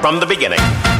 from the beginning.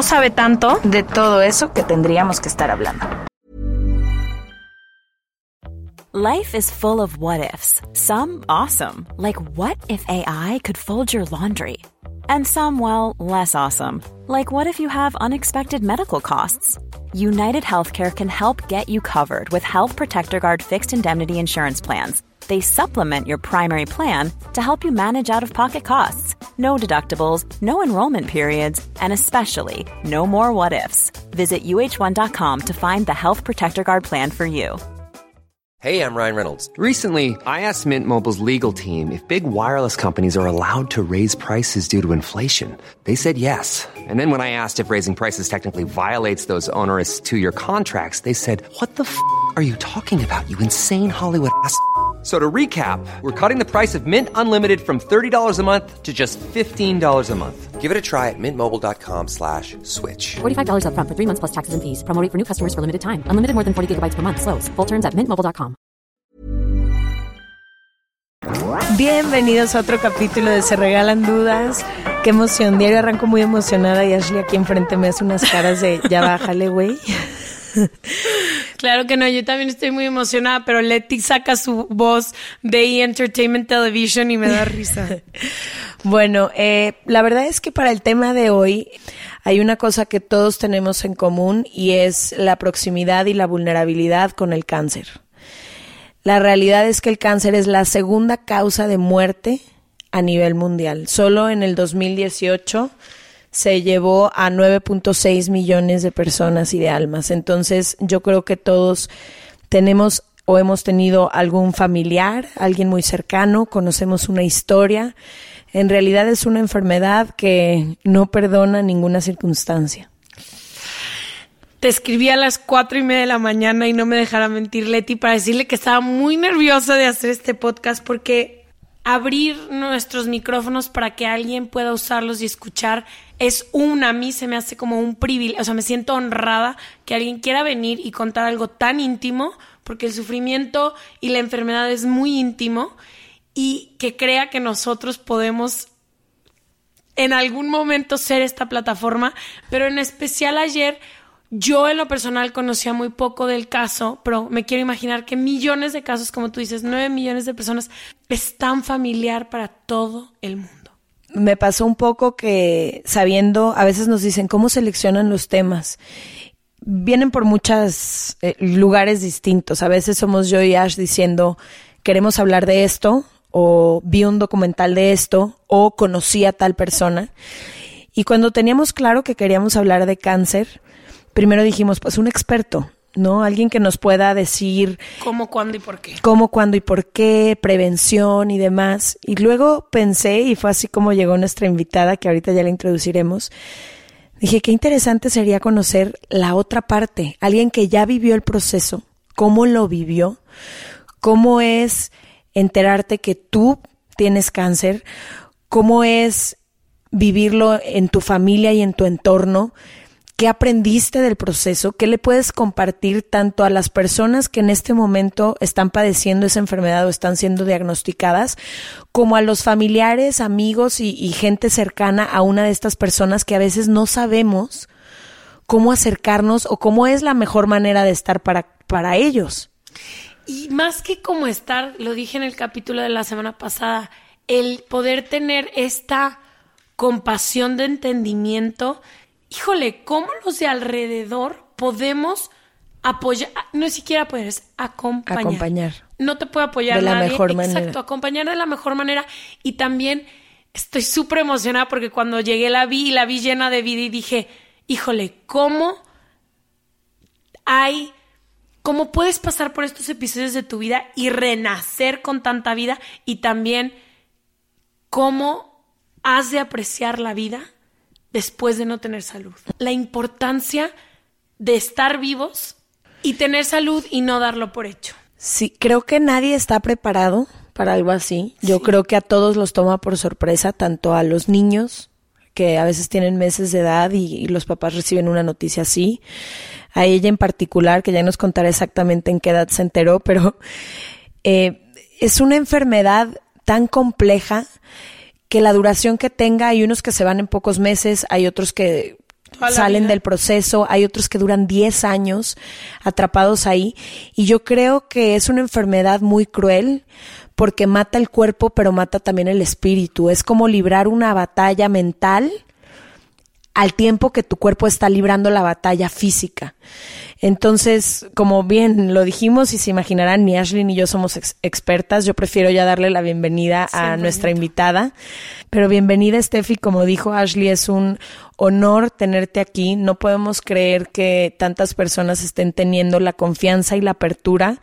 sabe tanto. de todo eso que tendríamos que estar hablando. Life is full of what ifs. Some awesome, like what if AI could fold your laundry? And some, well, less awesome, like what if you have unexpected medical costs? United Healthcare can help get you covered with Health Protector Guard fixed indemnity insurance plans. They supplement your primary plan to help you manage out of pocket costs. No deductibles, no enrollment periods, and especially no more what ifs. Visit uh1.com to find the Health Protector Guard plan for you. Hey, I'm Ryan Reynolds. Recently, I asked Mint Mobile's legal team if big wireless companies are allowed to raise prices due to inflation. They said yes. And then when I asked if raising prices technically violates those onerous two year contracts, they said, What the f are you talking about, you insane Hollywood ass? F- So to recap, we're cutting the price of Mint Unlimited from $30 a month to just $15 a month. Give it a try at mintmobile.com slash switch. $45 upfront for three months plus taxes and fees. Promo for new customers for limited time. Unlimited more than 40 gigabytes per month. Slows. Full terms at mintmobile.com. Bienvenidos a otro capítulo de Se Regalan Dudas. Qué emoción. Diario arranco muy emocionada y Ashley aquí enfrente me hace unas caras de ya bájale, güey. Claro que no, yo también estoy muy emocionada, pero Leti saca su voz de E! Entertainment Television y me da risa. Bueno, eh, la verdad es que para el tema de hoy hay una cosa que todos tenemos en común y es la proximidad y la vulnerabilidad con el cáncer. La realidad es que el cáncer es la segunda causa de muerte a nivel mundial. Solo en el 2018 se llevó a 9.6 millones de personas y de almas. Entonces yo creo que todos tenemos o hemos tenido algún familiar, alguien muy cercano, conocemos una historia. En realidad es una enfermedad que no perdona ninguna circunstancia. Te escribí a las cuatro y media de la mañana y no me dejara mentir Leti para decirle que estaba muy nerviosa de hacer este podcast porque abrir nuestros micrófonos para que alguien pueda usarlos y escuchar es un, a mí se me hace como un privilegio, o sea, me siento honrada que alguien quiera venir y contar algo tan íntimo, porque el sufrimiento y la enfermedad es muy íntimo, y que crea que nosotros podemos en algún momento ser esta plataforma, pero en especial ayer yo en lo personal conocía muy poco del caso, pero me quiero imaginar que millones de casos, como tú dices, nueve millones de personas, es tan familiar para todo el mundo. Me pasó un poco que sabiendo, a veces nos dicen cómo seleccionan los temas. Vienen por muchos eh, lugares distintos. A veces somos yo y Ash diciendo, queremos hablar de esto, o vi un documental de esto, o conocí a tal persona. Y cuando teníamos claro que queríamos hablar de cáncer, primero dijimos, pues un experto, ¿no? Alguien que nos pueda decir ¿Cómo, cuándo y por qué? cómo, cuándo y por qué, prevención y demás. Y luego pensé, y fue así como llegó nuestra invitada, que ahorita ya la introduciremos, dije, qué interesante sería conocer la otra parte, alguien que ya vivió el proceso, cómo lo vivió, cómo es enterarte que tú tienes cáncer, cómo es vivirlo en tu familia y en tu entorno, ¿Qué aprendiste del proceso? ¿Qué le puedes compartir tanto a las personas que en este momento están padeciendo esa enfermedad o están siendo diagnosticadas, como a los familiares, amigos y, gente cercana a una de estas personas que a veces no sabemos cómo acercarnos o cómo es la mejor manera de estar para, para ellos? Y más que como estar, lo dije en el capítulo de la semana pasada, el poder tener esta compasión de entendimiento, híjole, ¿cómo los de alrededor podemos apoyar? No es siquiera apoyar, es acompañar. Acompañar. No te puede apoyar De la nadie. mejor Exacto, manera. acompañar de la mejor manera. Y también estoy súper emocionada porque cuando llegué la vi y la vi llena de vida y dije, híjole, ¿cómo hay, cómo puedes pasar por estos episodios de tu vida y renacer con tanta vida y también cómo has de apreciar la vida después de no tener salud. La importancia de estar vivos y tener salud y no darlo por hecho. Sí, creo que nadie está preparado para algo así. Yo creo que a todos los toma por sorpresa, tanto a los niños que a veces tienen meses de edad y, los papás reciben una noticia así, a ella en particular, que ya nos contará exactamente en qué edad se enteró, pero eh, es una enfermedad tan compleja que la duración que tenga, hay unos que se van en pocos meses, hay otros que salen del proceso, hay otros que duran 10 años atrapados ahí. Y yo creo que es una enfermedad muy cruel porque mata el cuerpo pero mata también el espíritu, es como librar una batalla mental al tiempo que tu cuerpo está librando la batalla física. Entonces, como bien lo dijimos y se imaginarán, ni Ashley ni yo somos expertas, yo prefiero ya darle la bienvenida a nuestra invitada. Pero bienvenida, Steffi, como dijo Ashley, es un honor tenerte aquí. No podemos creer que tantas personas estén teniendo la confianza y la apertura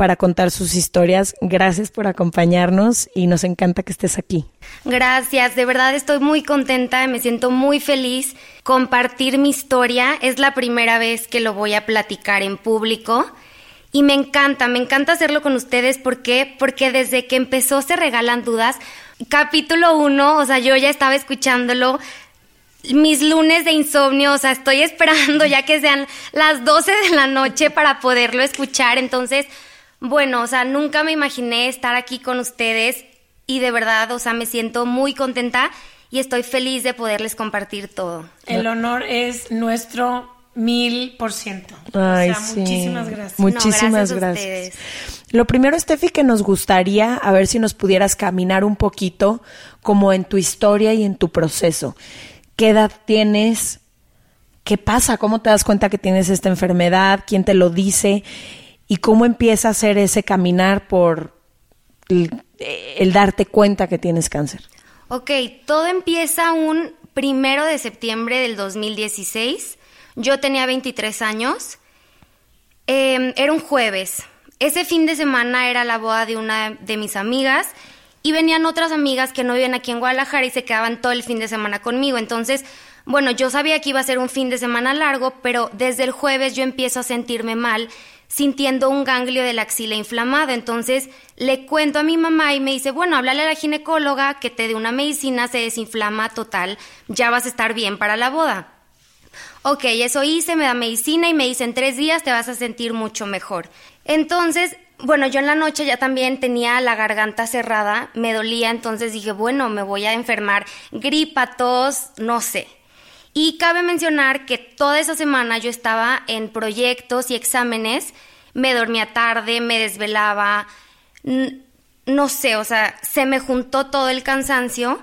para contar sus historias. Gracias por acompañarnos y nos encanta que estés aquí. Gracias, de verdad estoy muy contenta, me siento muy feliz compartir mi historia. Es la primera vez que lo voy a platicar en público. Y me encanta, me encanta hacerlo con ustedes. ¿Por qué? Porque desde que empezó Se Regalan Dudas, capítulo uno, o sea, yo ya estaba escuchándolo, mis lunes de insomnio, o sea, estoy esperando ya que sean las 12 de la noche para poderlo escuchar. Entonces, bueno, o sea, nunca me imaginé estar aquí con ustedes y de verdad, o sea, me siento muy contenta y estoy feliz de poderles compartir todo. El honor es nuestro mil por ciento. Ay, sí. muchísimas gracias. Muchísimas gracias. Lo primero, Steffi, que nos gustaría, a ver si nos pudieras caminar un poquito como en tu historia y en tu proceso. ¿Qué edad tienes? ¿Qué pasa? ¿Cómo te das cuenta que tienes esta enfermedad? ¿Quién te lo dice? Y cómo empieza a ser ese caminar por el, darte cuenta que tienes cáncer. Ok, todo empieza un primero de septiembre del 2016. Yo tenía 23 años. Em, era un jueves. Ese fin de semana era la boda de una de mis amigas y venían otras amigas que no viven aquí en Guadalajara y se quedaban todo el fin de semana conmigo. Entonces, bueno, yo sabía que iba a ser un fin de semana largo, pero desde el jueves yo empiezo a sentirme mal sintiendo un ganglio de la axila inflamado. Entonces le cuento a mi mamá y me dice, bueno, háblale a la ginecóloga que te dé una medicina, se desinflama total, ya vas a estar bien para la boda. Ok, eso hice, me da medicina y me dice, en tres días te vas a sentir mucho mejor. Entonces, bueno, yo en la noche ya también tenía la garganta cerrada, me dolía, entonces dije, bueno, me voy a enfermar, gripa, tos, no sé. Y cabe mencionar que toda esa semana yo estaba en proyectos y exámenes, me dormía tarde, me desvelaba, no sé, o sea, se me juntó todo el cansancio.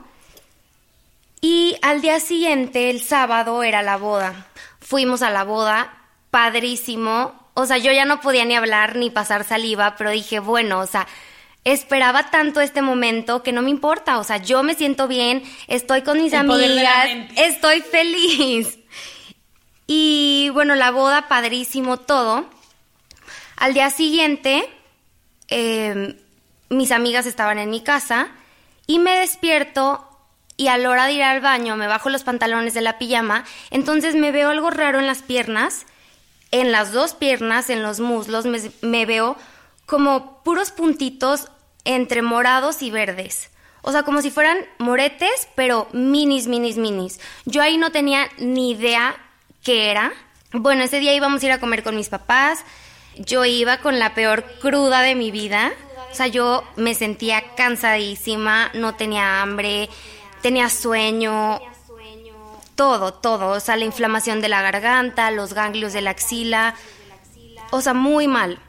Y al día siguiente, el sábado, era la boda. Fuimos a la boda, padrísimo. O sea, yo ya no podía ni hablar ni pasar saliva, pero dije, bueno, o sea, esperaba tanto este momento que no me importa, o sea, yo me siento bien, estoy con mis amigas, estoy feliz. Y bueno, la boda, padrísimo, todo. Al día siguiente, em, mis amigas estaban en mi casa y me despierto y a la hora de ir al baño me bajo los pantalones de la pijama, entonces me veo algo raro en las piernas, en las dos piernas, en los muslos, me veo como puros puntitos entre morados y verdes. O sea, como si fueran moretes, pero minis, minis, minis. Yo ahí no tenía ni idea qué era. Bueno, ese día íbamos a ir a comer con mis papás. Yo iba con la peor cruda de mi vida. O sea, yo me sentía cansadísima, no tenía hambre, tenía sueño, todo, todo. O sea, la inflamación de la garganta, los ganglios de la axila. O sea, muy mal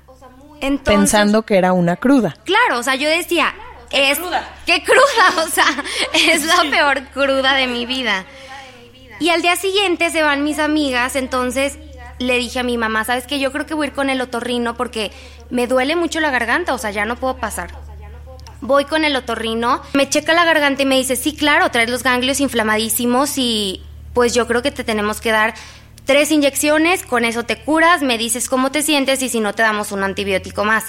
pensando que era una cruda. Claro, o sea, yo decía, es cruda. qué cruda, o sea, es la peor cruda de mi vida. Y al día siguiente se van mis amigas, entonces le dije a mi mamá, ¿sabes qué? Yo creo que voy a ir con el otorrino porque me duele mucho la garganta, o sea, ya no puedo pasar. Voy con el otorrino, me checa la garganta y me dice, sí, claro, traes los ganglios inflamadísimos y pues yo creo que te tenemos que dar Tres inyecciones, con eso te curas, me dices cómo te sientes y si no te damos un antibiótico más.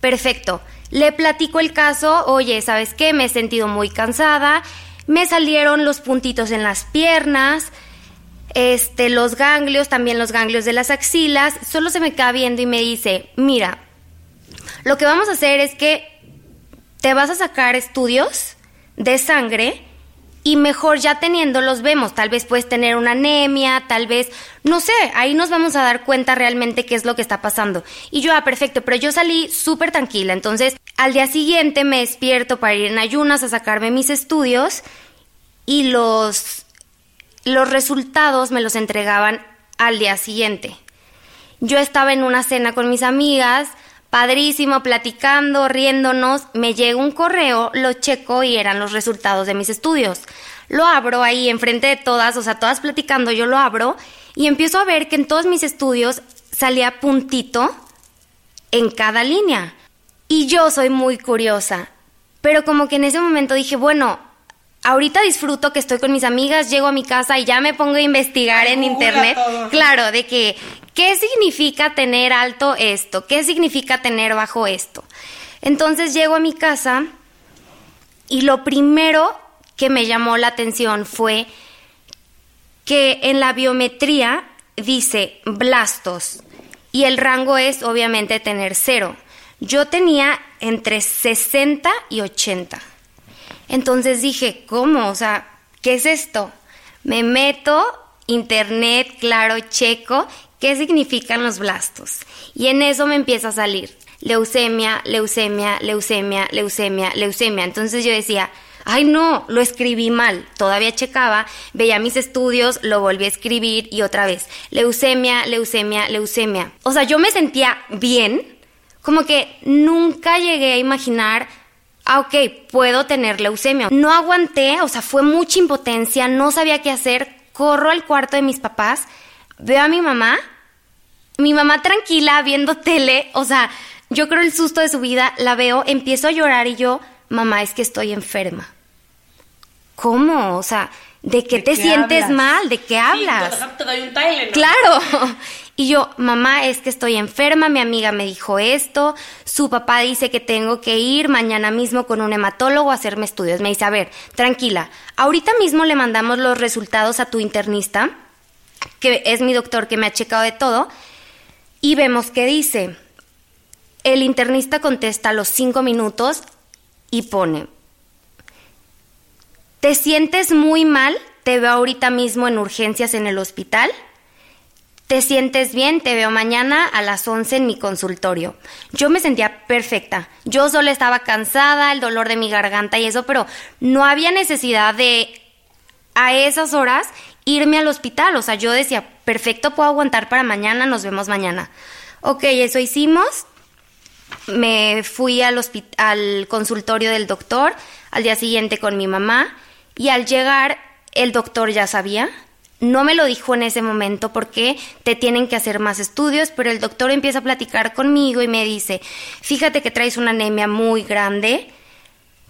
Perfecto. Le platico el caso, oye, ¿sabes qué? Me he sentido muy cansada, me salieron los puntitos en las piernas, este, los ganglios, también los ganglios de las axilas. Solo se me queda viendo y me dice, mira, lo que vamos a hacer es que te vas a sacar estudios de sangre y mejor ya teniéndolos vemos, tal vez puedes tener una anemia, tal vez, no sé, ahí nos vamos a dar cuenta realmente qué es lo que está pasando. Y yo, ah, perfecto, pero yo salí súper tranquila, entonces al día siguiente me despierto para ir en ayunas a sacarme mis estudios y los, los resultados me los entregaban al día siguiente. Yo estaba en una cena con mis amigas, padrísimo, platicando, riéndonos, me llega un correo, lo checo y eran los resultados de mis estudios. Lo abro ahí enfrente de todas, o sea, todas platicando, yo lo abro y empiezo a ver que en todos mis estudios salía puntito en cada línea. Y yo soy muy curiosa, pero como que en ese momento dije, bueno, ahorita disfruto que estoy con mis amigas, llego a mi casa y ya me pongo a investigar en internet. Claro, de que, ¿qué significa tener alto esto? ¿Qué significa tener bajo esto? Entonces llego a mi casa y lo primero que me llamó la atención fue que en la biometría dice blastos y el rango es obviamente tener cero. Yo tenía entre 60 y 80. Entonces dije, ¿cómo? O sea, ¿qué es esto? Me meto, internet, claro, checo, ¿qué significan los blastos? Y en eso me empieza a salir leucemia, leucemia, leucemia, leucemia, leucemia. Entonces yo decía, ay no, lo escribí mal. Todavía checaba, veía mis estudios, lo volví a escribir y otra vez, leucemia, leucemia, leucemia. O sea, yo me sentía bien, como que nunca llegué a imaginar ah, ok, puedo tener leucemia. No aguanté, o sea, fue mucha impotencia, no sabía qué hacer, corro al cuarto de mis papás, veo a mi mamá, mi mamá tranquila viendo tele, o sea, yo creo el susto de su vida, la veo, empiezo a llorar y yo, mamá, es que estoy enferma. ¿Cómo? O sea, ¿de qué te sientes mal? ¿De qué hablas? Claro. Y yo, mamá, es que estoy enferma, mi amiga me dijo esto, su papá dice que tengo que ir mañana mismo con un hematólogo a hacerme estudios. Me dice, a ver, tranquila, ahorita mismo le mandamos los resultados a tu internista, que es mi doctor que me ha checado de todo, y vemos qué dice. El internista contesta a los cinco minutos y pone, ¿te sientes muy mal? Te veo ahorita mismo en urgencias en el hospital te sientes bien, te veo mañana a las 11 en mi consultorio. Yo me sentía perfecta. Yo solo estaba cansada, el dolor de mi garganta y eso, pero no había necesidad de a esas horas irme al hospital. O sea, yo decía, perfecto, puedo aguantar para mañana, nos vemos mañana. Ok, eso hicimos. Me fui al, al consultorio del doctor, al día siguiente con mi mamá, y al llegar, el doctor ya sabía no me lo dijo en ese momento porque te tienen que hacer más estudios, pero el doctor empieza a platicar conmigo y me dice, fíjate que traes una anemia muy grande,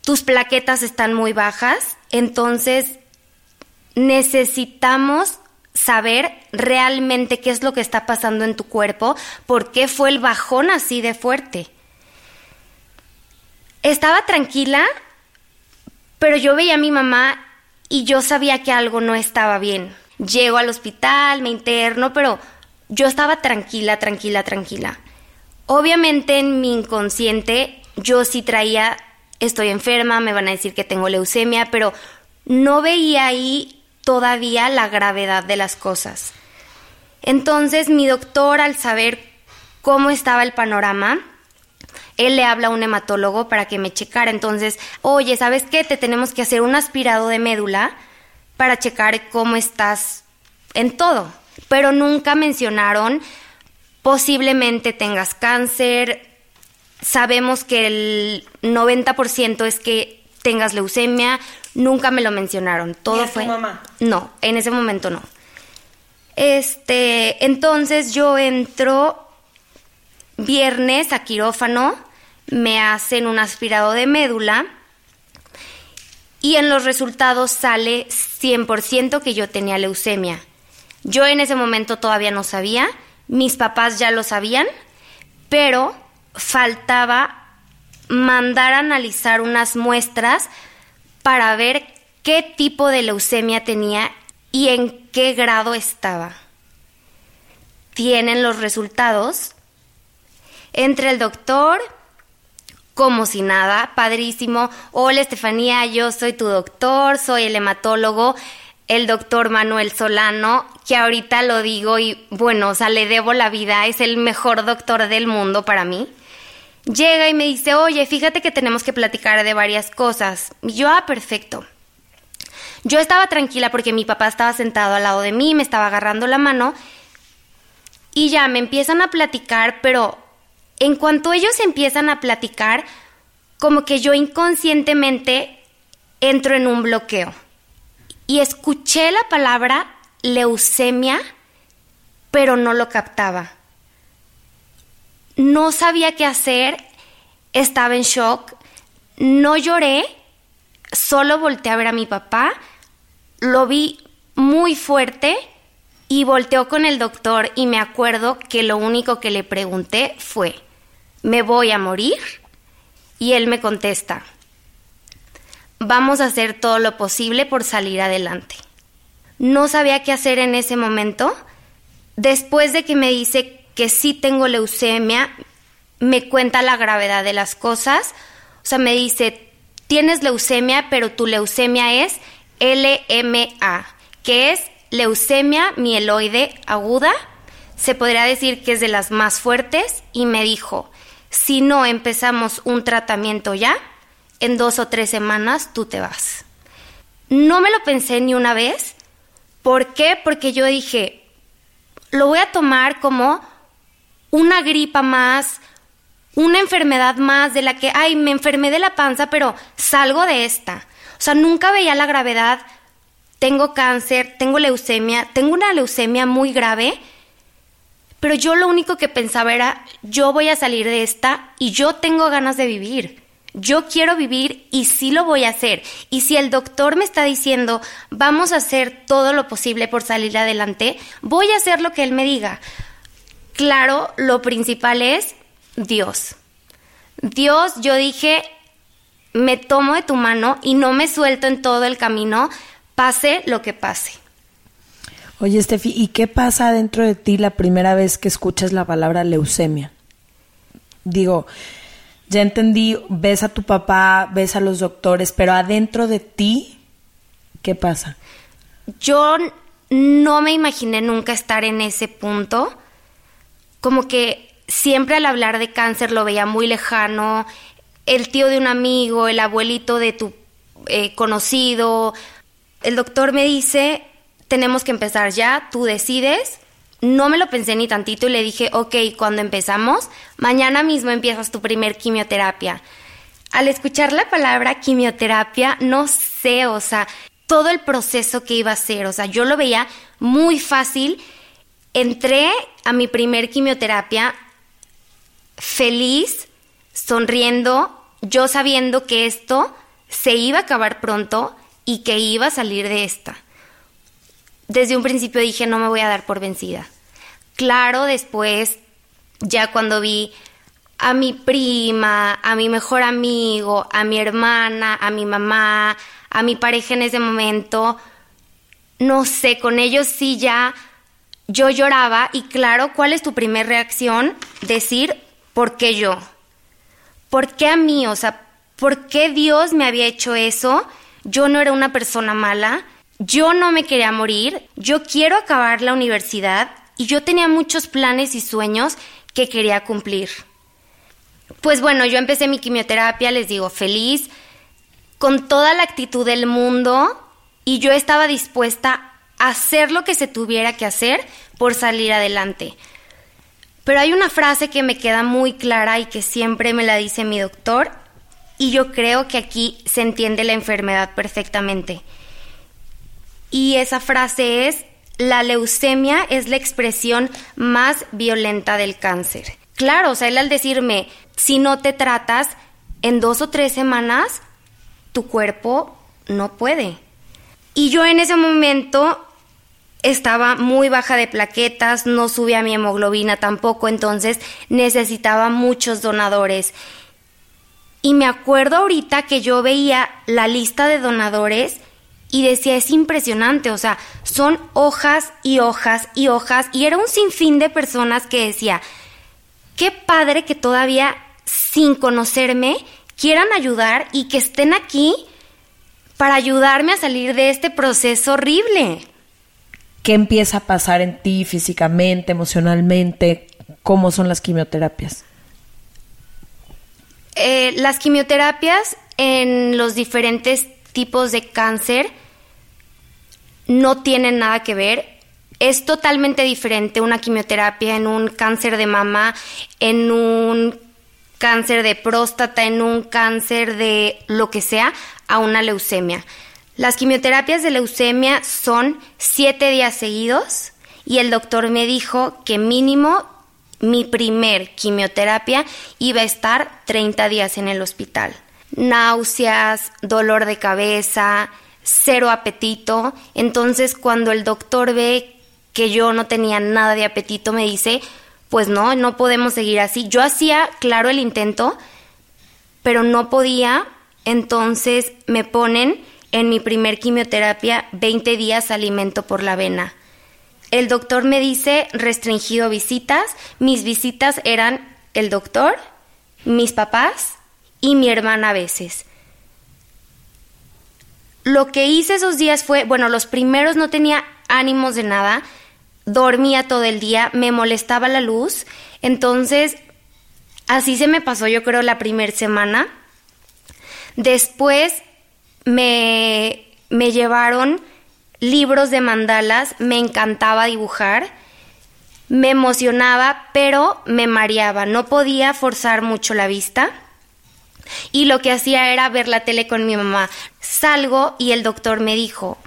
tus plaquetas están muy bajas, entonces necesitamos saber realmente qué es lo que está pasando en tu cuerpo, por qué fue el bajón así de fuerte. Estaba tranquila, pero yo veía a mi mamá y yo sabía que algo no estaba bien. Llego al hospital, me interno, pero yo estaba tranquila, tranquila, tranquila. Obviamente en mi inconsciente yo sí traía, estoy enferma, me van a decir que tengo leucemia, pero no veía ahí todavía la gravedad de las cosas. Entonces mi doctor, al saber cómo estaba el panorama, él le habla a un hematólogo para que me checara. Entonces, oye, ¿sabes qué? Te tenemos que hacer un aspirado de médula para checar cómo estás en todo, pero nunca mencionaron posiblemente tengas cáncer, sabemos que el 90% es que tengas leucemia, nunca me lo mencionaron, todo fue mamá? No, en ese momento no. Este, entonces yo entro viernes a quirófano, me hacen un aspirado de médula y en los resultados sale 100% que yo tenía leucemia. Yo en ese momento todavía no sabía, mis papás ya lo sabían, pero faltaba mandar a analizar unas muestras para ver qué tipo de leucemia tenía y en qué grado estaba. Tienen los resultados. Entre el doctor, como si nada, padrísimo. Hola Estefanía, yo soy tu doctor, soy el hematólogo, el doctor Manuel Solano, que ahorita lo digo y bueno, o sea, le debo la vida, es el mejor doctor del mundo para mí. Llega y me dice, oye, fíjate que tenemos que platicar de varias cosas. Y yo, ah, perfecto. Yo estaba tranquila porque mi papá estaba sentado al lado de mí, me estaba agarrando la mano y ya me empiezan a platicar, pero en cuanto ellos empiezan a platicar, como que yo inconscientemente entro en un bloqueo. Y escuché la palabra leucemia, pero no lo captaba. No sabía qué hacer, estaba en shock, no lloré, solo volteé a ver a mi papá, lo vi muy fuerte y volteó con el doctor y me acuerdo que lo único que le pregunté fue, ¿me voy a morir? Y él me contesta, vamos a hacer todo lo posible por salir adelante. No sabía qué hacer en ese momento. Después de que me dice que sí tengo leucemia, me cuenta la gravedad de las cosas. O sea, me dice, tienes leucemia, pero tu leucemia es LMA, que es leucemia mieloide aguda. Se podría decir que es de las más fuertes y me dijo, si no empezamos un tratamiento ya, en dos o tres semanas tú te vas. No me lo pensé ni una vez. ¿Por qué? Porque yo dije, lo voy a tomar como una gripa más, una enfermedad más de la que, ay, me enfermé de la panza, pero salgo de esta. O sea, nunca veía la gravedad. Tengo cáncer, tengo leucemia, tengo una leucemia muy grave pero yo lo único que pensaba era, yo voy a salir de esta y yo tengo ganas de vivir. Yo quiero vivir y sí lo voy a hacer. Y si el doctor me está diciendo, vamos a hacer todo lo posible por salir adelante, voy a hacer lo que él me diga. Claro, lo principal es Dios. Dios, yo dije, me tomo de tu mano y no me suelto en todo el camino, pase lo que pase. Oye, Steffi, ¿y qué pasa dentro de ti la primera vez que escuchas la palabra leucemia? Digo, ya entendí, ves a tu papá, ves a los doctores, pero adentro de ti, ¿qué pasa? Yo no me imaginé nunca estar en ese punto. Como que siempre al hablar de cáncer lo veía muy lejano, el tío de un amigo, el abuelito de tu eh, conocido. El doctor me dice, tenemos que empezar ya, tú decides. No me lo pensé ni tantito y le dije, ok, cuando empezamos, mañana mismo empiezas tu primer quimioterapia. Al escuchar la palabra quimioterapia, no sé, o sea, todo el proceso que iba a ser, o sea, yo lo veía muy fácil. Entré a mi primer quimioterapia feliz, sonriendo, yo sabiendo que esto se iba a acabar pronto y que iba a salir de esta desde un principio dije no me voy a dar por vencida. Claro, después, ya cuando vi a mi prima, a mi mejor amigo, a mi hermana, a mi mamá, a mi pareja en ese momento, no sé, con ellos sí ya yo lloraba y claro, ¿cuál es tu primera reacción? Decir, ¿por qué yo? ¿Por qué a mí? O sea, ¿por qué Dios me había hecho eso? Yo no era una persona mala yo no me quería morir, yo quiero acabar la universidad y yo tenía muchos planes y sueños que quería cumplir. Pues bueno, yo empecé mi quimioterapia, les digo, feliz, con toda la actitud del mundo y yo estaba dispuesta a hacer lo que se tuviera que hacer por salir adelante. Pero hay una frase que me queda muy clara y que siempre me la dice mi doctor y yo creo que aquí se entiende la enfermedad perfectamente y esa frase es, la leucemia es la expresión más violenta del cáncer. Claro, o sea, él al decirme, si no te tratas, en dos o tres semanas, tu cuerpo no puede. Y yo en ese momento estaba muy baja de plaquetas, no subía mi hemoglobina tampoco, entonces necesitaba muchos donadores. Y me acuerdo ahorita que yo veía la lista de donadores y decía, es impresionante, o sea, son hojas y hojas y hojas, y era un sinfín de personas que decía, qué padre que todavía sin conocerme quieran ayudar y que estén aquí para ayudarme a salir de este proceso horrible. ¿Qué empieza a pasar en ti físicamente, emocionalmente? ¿Cómo son las quimioterapias? Eh, las quimioterapias en los diferentes tipos de cáncer no tienen nada que ver. Es totalmente diferente una quimioterapia en un cáncer de mama, en un cáncer de próstata, en un cáncer de lo que sea, a una leucemia. Las quimioterapias de leucemia son siete días seguidos y el doctor me dijo que mínimo mi primer quimioterapia iba a estar 30 días en el hospital. Náuseas, dolor de cabeza, cero apetito. Entonces cuando el doctor ve que yo no tenía nada de apetito, me dice, pues no, no podemos seguir así. Yo hacía, claro, el intento, pero no podía. Entonces me ponen en mi primer quimioterapia 20 días alimento por la vena. El doctor me dice restringido visitas. Mis visitas eran el doctor, mis papás y mi hermana a veces. Lo que hice esos días fue, bueno, los primeros no tenía ánimos de nada, dormía todo el día, me molestaba la luz, entonces así se me pasó yo creo la primera semana. Después me, me llevaron libros de mandalas, me encantaba dibujar, me emocionaba, pero me mareaba, no podía forzar mucho la vista. Y lo que hacía era ver la tele con mi mamá. Salgo y el doctor me dijo,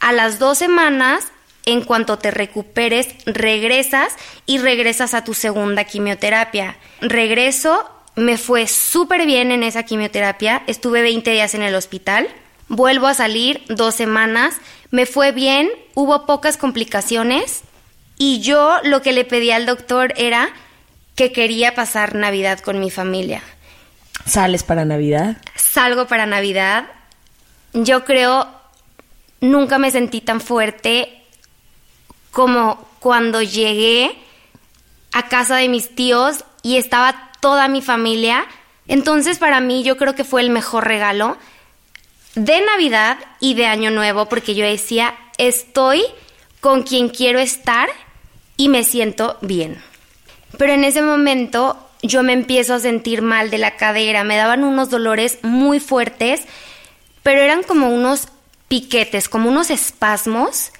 a las dos semanas, en cuanto te recuperes, regresas y regresas a tu segunda quimioterapia. Regreso, me fue súper bien en esa quimioterapia, estuve 20 días en el hospital, vuelvo a salir dos semanas me fue bien, hubo pocas complicaciones y yo lo que le pedí al doctor era que quería pasar Navidad con mi familia. ¿Sales para Navidad? Salgo para Navidad. Yo creo, nunca me sentí tan fuerte como cuando llegué a casa de mis tíos y estaba toda mi familia. Entonces para mí yo creo que fue el mejor regalo de Navidad y de Año Nuevo, porque yo decía, estoy con quien quiero estar y me siento bien. Pero en ese momento yo me empiezo a sentir mal de la cadera, me daban unos dolores muy fuertes, pero eran como unos piquetes, como unos espasmos.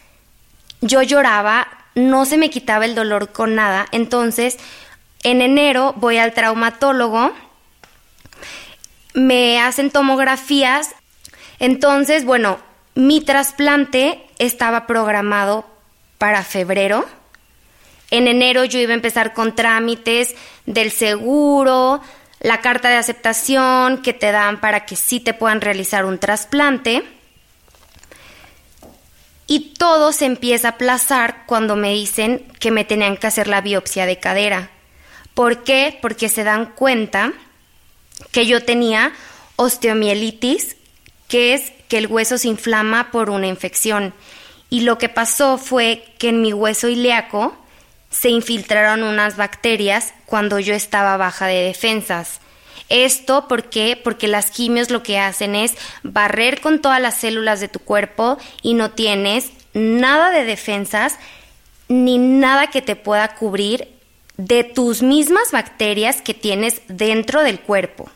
Yo lloraba, no se me quitaba el dolor con nada, entonces en enero voy al traumatólogo, me hacen tomografías entonces, bueno, mi trasplante estaba programado para febrero. En enero yo iba a empezar con trámites del seguro, la carta de aceptación que te dan para que sí te puedan realizar un trasplante. Y todo se empieza a aplazar cuando me dicen que me tenían que hacer la biopsia de cadera. ¿Por qué? Porque se dan cuenta que yo tenía osteomielitis que es que el hueso se inflama por una infección. Y lo que pasó fue que en mi hueso ilíaco se infiltraron unas bacterias cuando yo estaba baja de defensas. Esto ¿por qué? porque las quimios lo que hacen es barrer con todas las células de tu cuerpo y no tienes nada de defensas ni nada que te pueda cubrir de tus mismas bacterias que tienes dentro del cuerpo.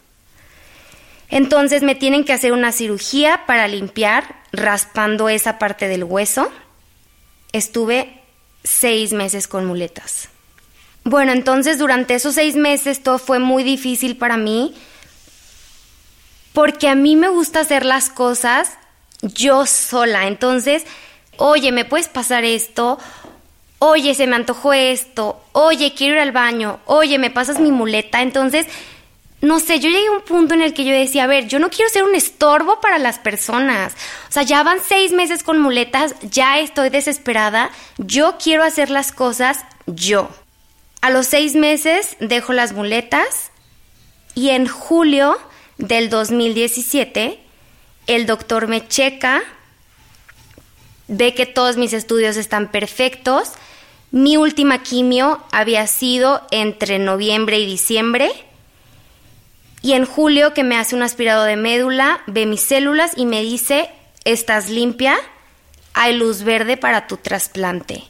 Entonces me tienen que hacer una cirugía para limpiar, raspando esa parte del hueso. Estuve seis meses con muletas. Bueno, entonces durante esos seis meses todo fue muy difícil para mí porque a mí me gusta hacer las cosas yo sola. Entonces, oye, ¿me puedes pasar esto? Oye, se me antojó esto. Oye, quiero ir al baño. Oye, ¿me pasas mi muleta? Entonces, no sé, yo llegué a un punto en el que yo decía, a ver, yo no quiero ser un estorbo para las personas. O sea, ya van seis meses con muletas, ya estoy desesperada, yo quiero hacer las cosas yo. A los seis meses dejo las muletas y en julio del 2017 el doctor me checa ve que todos mis estudios están perfectos. Mi última quimio había sido entre noviembre y diciembre. Y en julio que me hace un aspirado de médula, ve mis células y me dice, estás limpia, hay luz verde para tu trasplante.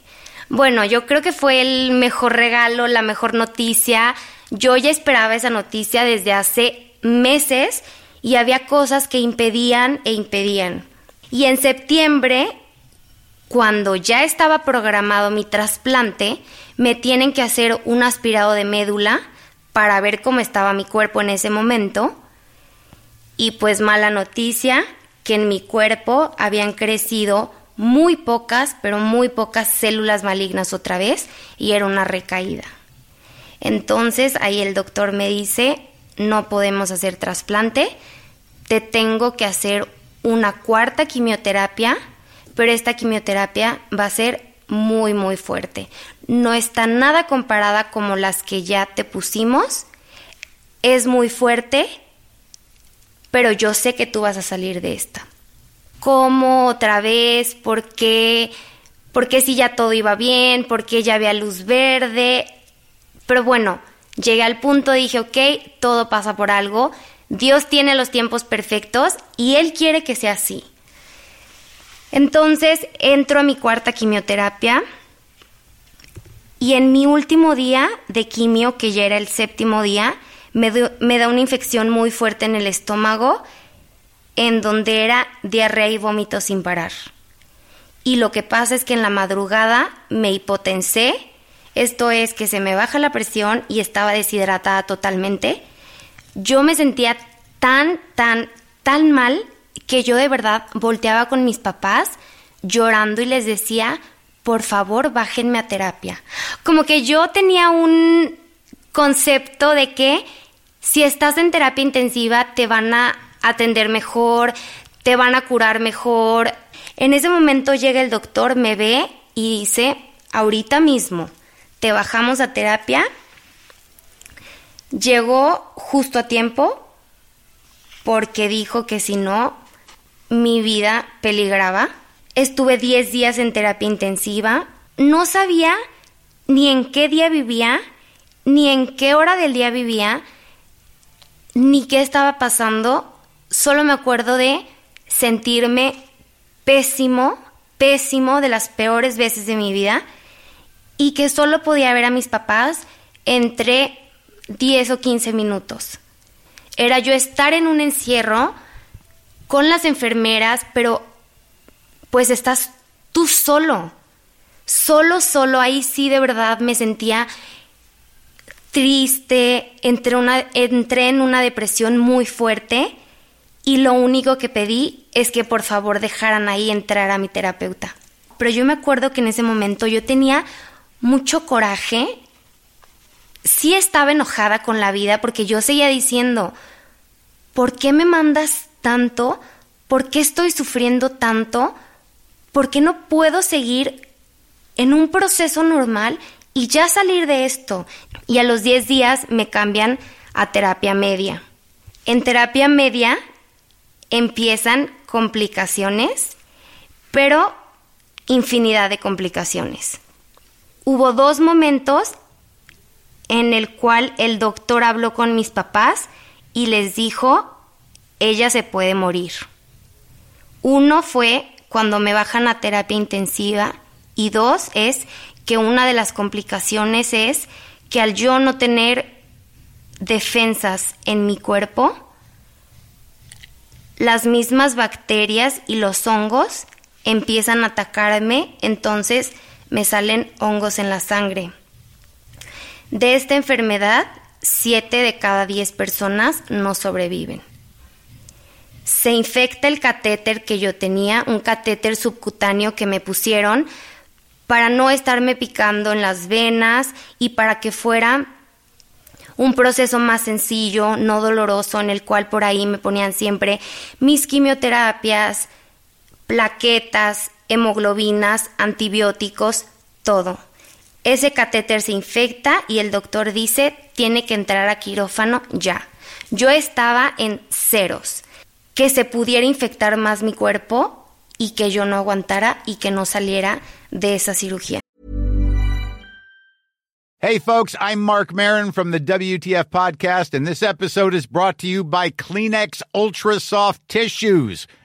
Bueno, yo creo que fue el mejor regalo, la mejor noticia. Yo ya esperaba esa noticia desde hace meses y había cosas que impedían e impedían. Y en septiembre, cuando ya estaba programado mi trasplante, me tienen que hacer un aspirado de médula para ver cómo estaba mi cuerpo en ese momento. Y pues mala noticia, que en mi cuerpo habían crecido muy pocas, pero muy pocas células malignas otra vez y era una recaída. Entonces ahí el doctor me dice, no podemos hacer trasplante, te tengo que hacer una cuarta quimioterapia, pero esta quimioterapia va a ser muy, muy fuerte. No está nada comparada como las que ya te pusimos. Es muy fuerte, pero yo sé que tú vas a salir de esta. ¿Cómo otra vez? ¿Por qué? ¿Por qué si ya todo iba bien? ¿Por qué ya había luz verde? Pero bueno, llegué al punto, dije, ok, todo pasa por algo. Dios tiene los tiempos perfectos y Él quiere que sea así. Entonces entro a mi cuarta quimioterapia y en mi último día de quimio, que ya era el séptimo día, me, da una infección muy fuerte en el estómago, en donde era diarrea y vómito sin parar. Y lo que pasa es que en la madrugada me hipotensé, esto es que se me baja la presión y estaba deshidratada totalmente yo me sentía tan, tan, tan mal que yo de verdad volteaba con mis papás llorando y les decía, por favor, bájenme a terapia. Como que yo tenía un concepto de que si estás en terapia intensiva te van a atender mejor, te van a curar mejor. En ese momento llega el doctor, me ve y dice, ahorita mismo, te bajamos a terapia Llegó justo a tiempo porque dijo que si no, mi vida peligraba. Estuve 10 días en terapia intensiva. No sabía ni en qué día vivía, ni en qué hora del día vivía, ni qué estaba pasando. Solo me acuerdo de sentirme pésimo, pésimo de las peores veces de mi vida y que solo podía ver a mis papás entre 10 o 15 minutos. Era yo estar en un encierro con las enfermeras, pero pues estás tú solo. Solo, solo, ahí sí de verdad me sentía triste, entré, en una depresión muy fuerte y lo único que pedí es que por favor dejaran ahí entrar a mi terapeuta. Pero yo me acuerdo que en ese momento yo tenía mucho coraje sí estaba enojada con la vida porque yo seguía diciendo, ¿por qué me mandas tanto? ¿Por qué estoy sufriendo tanto? ¿Por qué no puedo seguir en un proceso normal y ya salir de esto? Y a los 10 días me cambian a terapia media. En terapia media empiezan complicaciones, pero infinidad de complicaciones. Hubo dos momentos en el cual el doctor habló con mis papás y les dijo, ella se puede morir. Uno fue cuando me bajan a terapia intensiva y dos es que una de las complicaciones es que al yo no tener defensas en mi cuerpo, las mismas bacterias y los hongos empiezan a atacarme, entonces me salen hongos en la sangre. De esta enfermedad, 7 de cada 10 personas no sobreviven. Se infecta el catéter que yo tenía, un catéter subcutáneo que me pusieron para no estarme picando en las venas y para que fuera un proceso más sencillo, no doloroso, en el cual por ahí me ponían siempre mis quimioterapias, plaquetas, hemoglobinas, antibióticos, todo. Ese catéter se infecta y el doctor dice, tiene que entrar a quirófano ya. Yo estaba en ceros. Que se pudiera infectar más mi cuerpo y que yo no aguantara y que no saliera de esa cirugía. Hey, folks, I'm Mark Marin from the WTF Podcast, and this episode is brought to you by Kleenex Ultra Soft Tissues,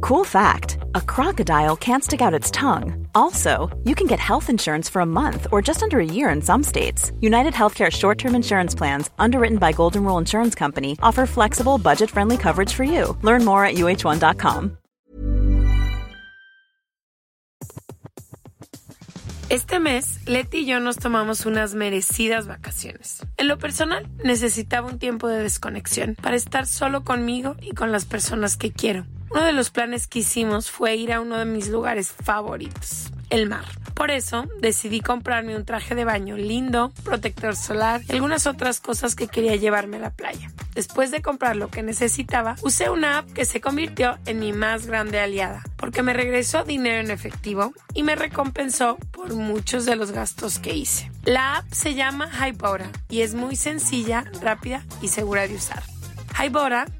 Cool fact a crocodile can't stick out its tongue. Also, you can get health insurance for a month or just under a year in some states. United Healthcare short term insurance plans, underwritten by Golden Rule Insurance Company, offer flexible, budget friendly coverage for you. Learn more at uh1.com. Este mes, Leti y yo nos tomamos unas merecidas vacaciones. En lo personal, necesitaba un tiempo de desconexión para estar solo conmigo y con las personas que quiero. Uno de los planes que hicimos fue ir a uno de mis lugares favoritos, el mar. Por eso decidí comprarme un traje de baño lindo, protector solar y algunas otras cosas que quería llevarme a la playa. Después de comprar lo que necesitaba, usé una app que se convirtió en mi más grande aliada, porque me regresó dinero en efectivo y me recompensó por muchos de los gastos que hice. La app se llama Hypora y es muy sencilla, rápida y segura de usar. Hybora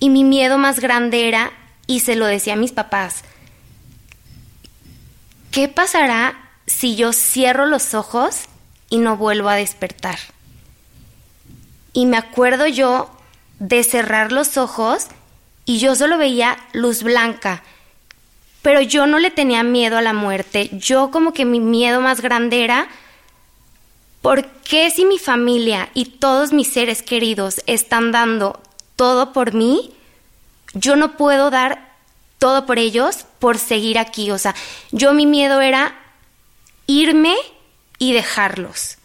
Y mi miedo más grande era, y se lo decía a mis papás, ¿qué pasará si yo cierro los ojos y no vuelvo a despertar? Y me acuerdo yo de cerrar los ojos y yo solo veía luz blanca, pero yo no le tenía miedo a la muerte. Yo como que mi miedo más grande era, ¿por qué si mi familia y todos mis seres queridos están dando todo por mí, yo no puedo dar todo por ellos por seguir aquí. O sea, yo mi miedo era irme y dejarlos.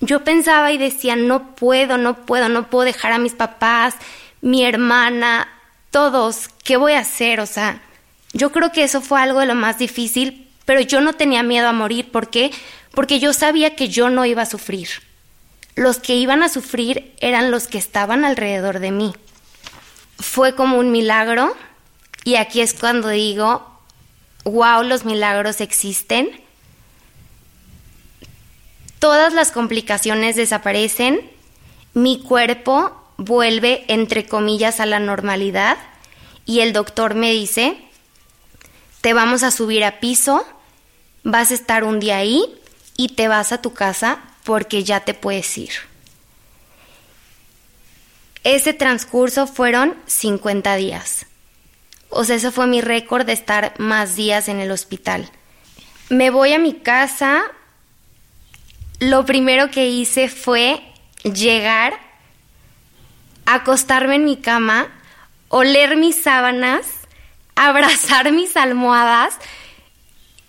Yo pensaba y decía, no puedo, no puedo, no puedo dejar a mis papás, mi hermana, todos, ¿qué voy a hacer? O sea, yo creo que eso fue algo de lo más difícil, pero yo no tenía miedo a morir. ¿Por qué? Porque yo sabía que yo no iba a sufrir los que iban a sufrir eran los que estaban alrededor de mí. Fue como un milagro y aquí es cuando digo, wow, los milagros existen. Todas las complicaciones desaparecen, mi cuerpo vuelve, entre comillas, a la normalidad y el doctor me dice, te vamos a subir a piso, vas a estar un día ahí y te vas a tu casa porque ya te puedes ir. Ese transcurso fueron 50 días. O sea, eso fue mi récord de estar más días en el hospital. Me voy a mi casa. Lo primero que hice fue llegar, acostarme en mi cama, oler mis sábanas, abrazar mis almohadas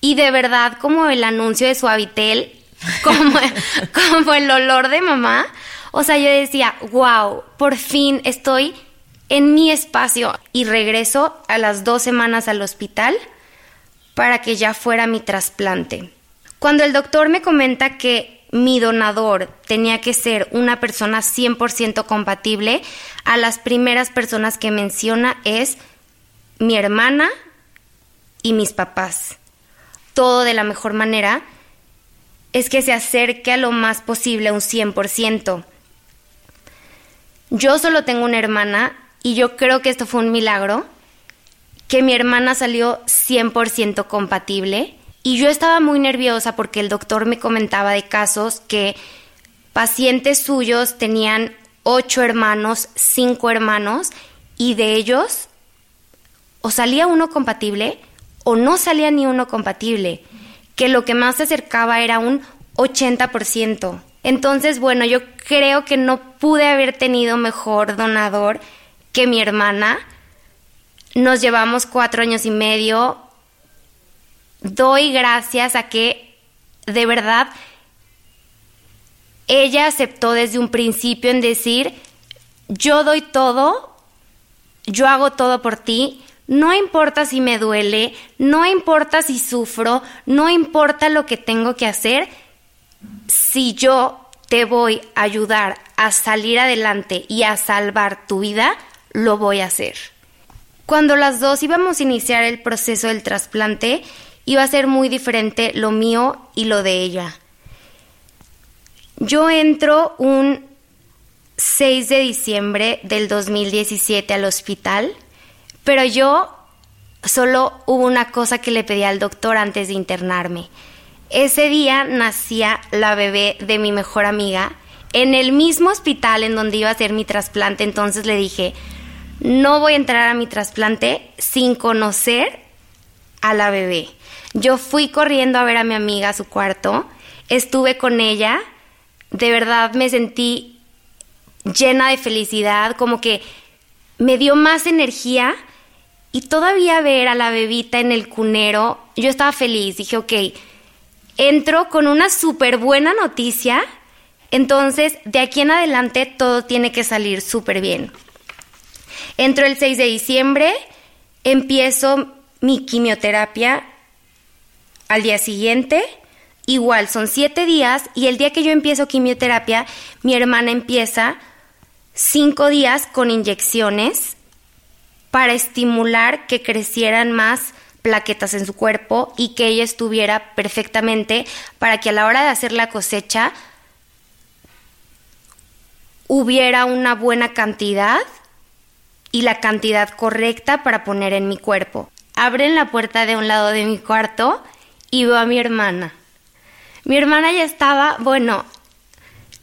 y de verdad como el anuncio de Suavitel, como, como el olor de mamá. O sea, yo decía, wow, por fin estoy en mi espacio y regreso a las dos semanas al hospital para que ya fuera mi trasplante. Cuando el doctor me comenta que mi donador tenía que ser una persona 100% compatible, a las primeras personas que menciona es mi hermana y mis papás. Todo de la mejor manera es que se acerque a lo más posible a un 100%. Yo solo tengo una hermana y yo creo que esto fue un milagro, que mi hermana salió 100% compatible y yo estaba muy nerviosa porque el doctor me comentaba de casos que pacientes suyos tenían ocho hermanos, cinco hermanos y de ellos o salía uno compatible o no salía ni uno compatible, que lo que más se acercaba era un 80%. Entonces, bueno, yo creo que no pude haber tenido mejor donador que mi hermana. Nos llevamos cuatro años y medio. Doy gracias a que de verdad ella aceptó desde un principio en decir, yo doy todo, yo hago todo por ti, no importa si me duele, no importa si sufro, no importa lo que tengo que hacer, si yo te voy a ayudar a salir adelante y a salvar tu vida, lo voy a hacer. Cuando las dos íbamos a iniciar el proceso del trasplante, iba a ser muy diferente lo mío y lo de ella. Yo entro un 6 de diciembre del 2017 al hospital, pero yo solo hubo una cosa que le pedí al doctor antes de internarme. Ese día nacía la bebé de mi mejor amiga en el mismo hospital en donde iba a hacer mi trasplante, entonces le dije, no voy a entrar a mi trasplante sin conocer a la bebé. Yo fui corriendo a ver a mi amiga a su cuarto, estuve con ella, de verdad me sentí llena de felicidad, como que me dio más energía y todavía ver a la bebita en el cunero, yo estaba feliz, dije, ok, entro con una súper buena noticia, entonces de aquí en adelante todo tiene que salir súper bien. Entro el 6 de diciembre, empiezo mi quimioterapia al día siguiente, igual son siete días y el día que yo empiezo quimioterapia, mi hermana empieza cinco días con inyecciones para estimular que crecieran más plaquetas en su cuerpo y que ella estuviera perfectamente para que a la hora de hacer la cosecha hubiera una buena cantidad y la cantidad correcta para poner en mi cuerpo. Abren la puerta de un lado de mi cuarto y veo a mi hermana. Mi hermana ya estaba, bueno,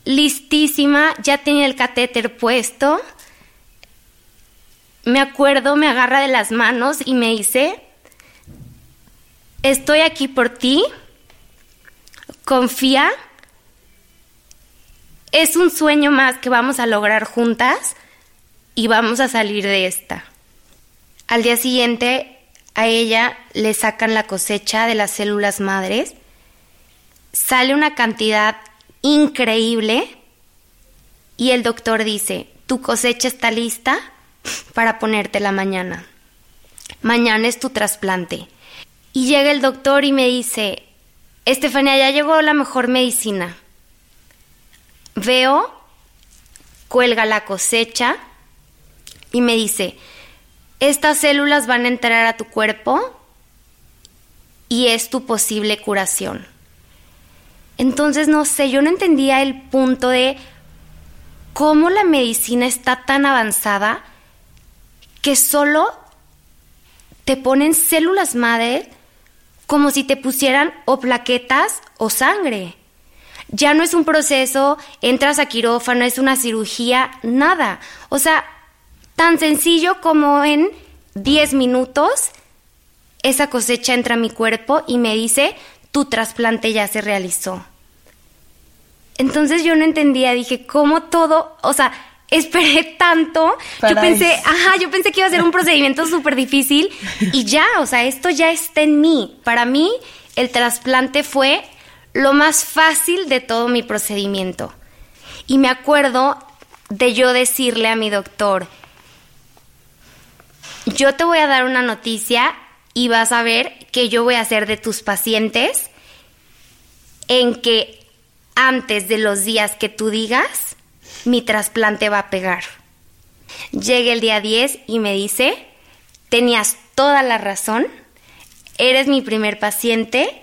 listísima, ya tenía el catéter puesto. Me acuerdo, me agarra de las manos y me dice, estoy aquí por ti, confía, es un sueño más que vamos a lograr juntas y vamos a salir de esta. Al día siguiente a ella le sacan la cosecha de las células madres, sale una cantidad increíble y el doctor dice, tu cosecha está lista para ponértela mañana. Mañana es tu trasplante. Y llega el doctor y me dice, Estefania, ya llegó la mejor medicina. Veo, cuelga la cosecha y me dice, estas células van a entrar a tu cuerpo y es tu posible curación. Entonces, no sé, yo no entendía el punto de cómo la medicina está tan avanzada que solo te ponen células madre como si te pusieran o plaquetas o sangre. Ya no es un proceso, entras a quirófano, es una cirugía, nada. O sea, tan sencillo como en 10 minutos esa cosecha entra a mi cuerpo y me dice, tu trasplante ya se realizó. Entonces yo no entendía, dije, ¿cómo todo? O sea, esperé tanto. yo pensé, ajá, yo pensé que iba a ser un procedimiento súper difícil y ya, o sea, esto ya está en mí. Para mí, el trasplante fue lo más fácil de todo mi procedimiento. Y me acuerdo de yo decirle a mi doctor, yo te voy a dar una noticia y vas a ver que yo voy a ser de tus pacientes en que antes de los días que tú digas, mi trasplante va a pegar. Llega el día 10 y me dice, tenías toda la razón, eres mi primer paciente,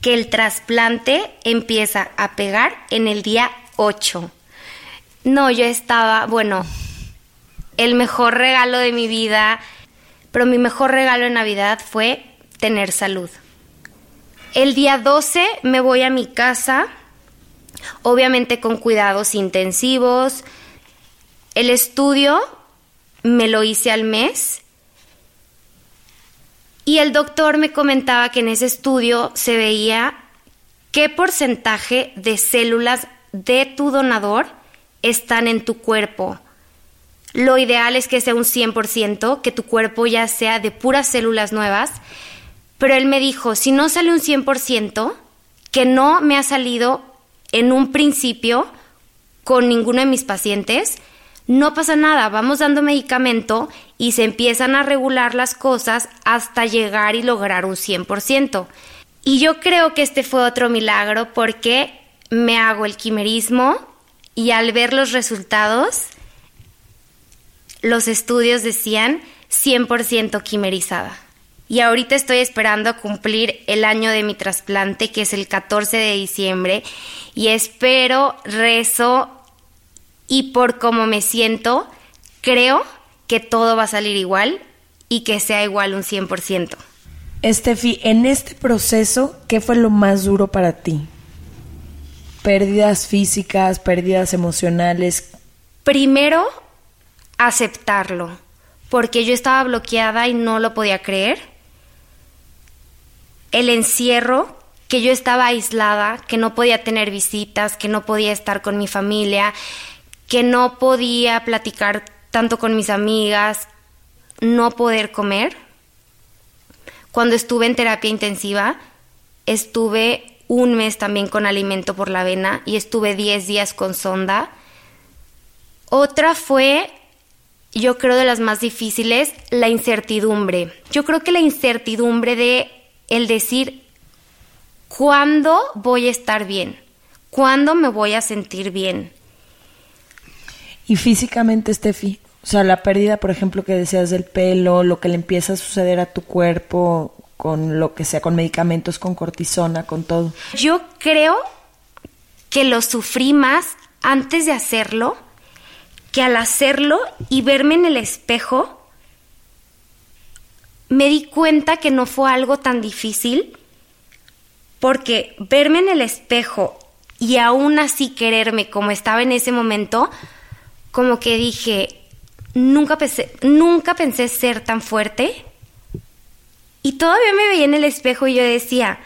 que el trasplante empieza a pegar en el día 8. No, yo estaba, bueno, el mejor regalo de mi vida, pero mi mejor regalo en Navidad fue tener salud. El día 12 me voy a mi casa, obviamente con cuidados intensivos. El estudio me lo hice al mes y el doctor me comentaba que en ese estudio se veía qué porcentaje de células de tu donador están en tu cuerpo. Lo ideal es que sea un 100%, que tu cuerpo ya sea de puras células nuevas, pero él me dijo, si no sale un 100%, que no me ha salido en un principio con ninguno de mis pacientes, no pasa nada, vamos dando medicamento y se empiezan a regular las cosas hasta llegar y lograr un 100%. Y yo creo que este fue otro milagro porque me hago el quimerismo y al ver los resultados, los estudios decían 100% quimerizada. Y ahorita estoy esperando cumplir el año de mi trasplante, que es el 14 de diciembre, y espero, rezo y por cómo me siento, creo que todo va a salir igual y que sea igual un 100%. Estefi, en este proceso, ¿qué fue lo más duro para ti? Pérdidas físicas, pérdidas emocionales. Primero, aceptarlo, porque yo estaba bloqueada y no lo podía creer. El encierro, que yo estaba aislada, que no podía tener visitas, que no podía estar con mi familia, que no podía platicar tanto con mis amigas, no poder comer. Cuando estuve en terapia intensiva, estuve un mes también con alimento por la vena y estuve 10 días con sonda. Otra fue yo creo de las más difíciles, la incertidumbre. Yo creo que la incertidumbre de el decir cuándo voy a estar bien, cuándo me voy a sentir bien. Y físicamente, Steffi, o sea, la pérdida, por ejemplo, que deseas del pelo, lo que le empieza a suceder a tu cuerpo con lo que sea, con medicamentos, con cortisona, con todo. Yo creo que lo sufrí más antes de hacerlo que al hacerlo y verme en el espejo, me di cuenta que no fue algo tan difícil, porque verme en el espejo y aún así quererme como estaba en ese momento, como que dije, nunca pensé, nunca pensé ser tan fuerte. Y todavía me veía en el espejo y yo decía,